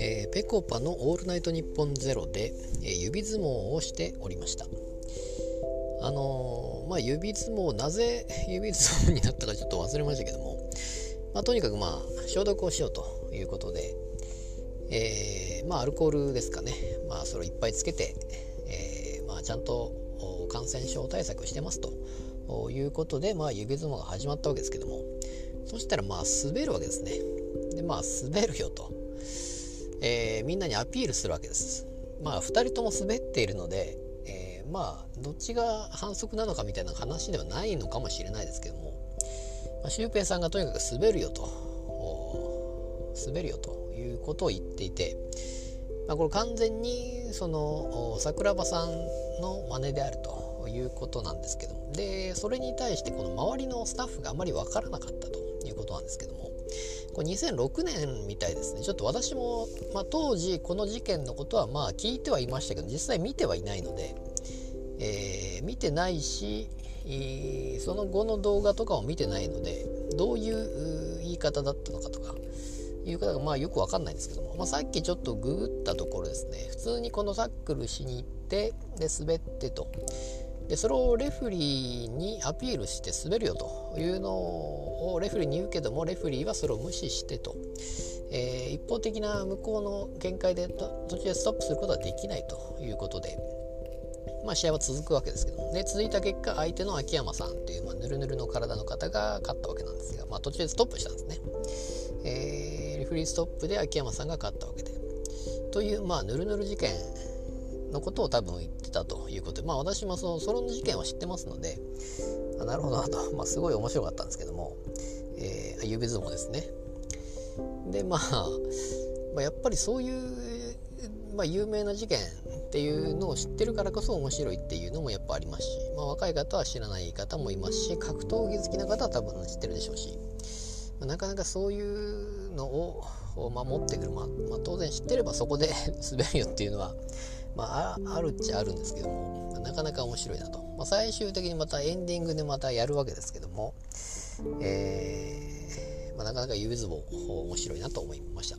えー、ペコパの「オールナイトニッポンゼロで、えー、指相撲をしておりました。あのー、まあ指相撲なぜ 指相撲になったかちょっと忘れましたけども、まあ、とにかくまあ消毒をしようということで、えまあアルコールですかね。まあそれをいっぱいつけて、えまあちゃんと感染症対策してますと。ということで、まあ、指相撲が始まったわけですけども。そしたらまあ滑るわけですね。でまあ滑るよと。えー、みんなにアピールするわけです。まあ2人とも滑っているので、えー、まあどっちが反則なのかみたいな話ではないのかもしれないですけども、まあ、シュウペイさんがとにかく滑るよと。滑るよということを言っていて、まあ、これ完全にその桜庭さんの真似であると。ということなんですけども。でそれに対してこの周りのスタッフがあまり分からなかったということなんですけども。これ2006年みたいですね。ちょっと私も、まあ、当時この事件のことはまあ聞いてはいましたけど実際見てはいないので、えー、見てないしその後の動画とかを見てないのでどういう言い方だったのかとかいう方がまあよくわかんないんですけども、まあ、さっきちょっとググったところですね。普通にこのタックルしに行ってで滑ってと。でそれをレフリーにアピールして滑るよというのをレフリーに言うけどもレフリーはそれを無視してと、えー、一方的な向こうの見解で途中でストップすることはできないということで、まあ、試合は続くわけですけどもで続いた結果相手の秋山さんという、ま、ぬるぬるの体の方が勝ったわけなんですが、まあ、途中でストップしたんですね、えー、レフリーストップで秋山さんが勝ったわけで。という、まあ、ぬるぬる事件のことを多分言ってたということで、まあ私もそのソロン事件は知ってますので、あなるほどなと、まあすごい面白かったんですけども、えー、指相撲ですね。で、まあ、まあ、やっぱりそういう、まあ、有名な事件っていうのを知ってるからこそ面白いっていうのもやっぱありますし、まあ、若い方は知らない方もいますし格闘技好きな方は多分知ってるでしょうし、まあ、なかなかそういうのを守ってくる、まあ、まあ、当然知ってればそこで 滑るよっていうのはまあ、あるっちゃあるんですけども、まあ、なかなか面白いなと、まあ、最終的にまたエンディングでまたやるわけですけども、えーまあ、なかなか指相撲面白いなと思いました。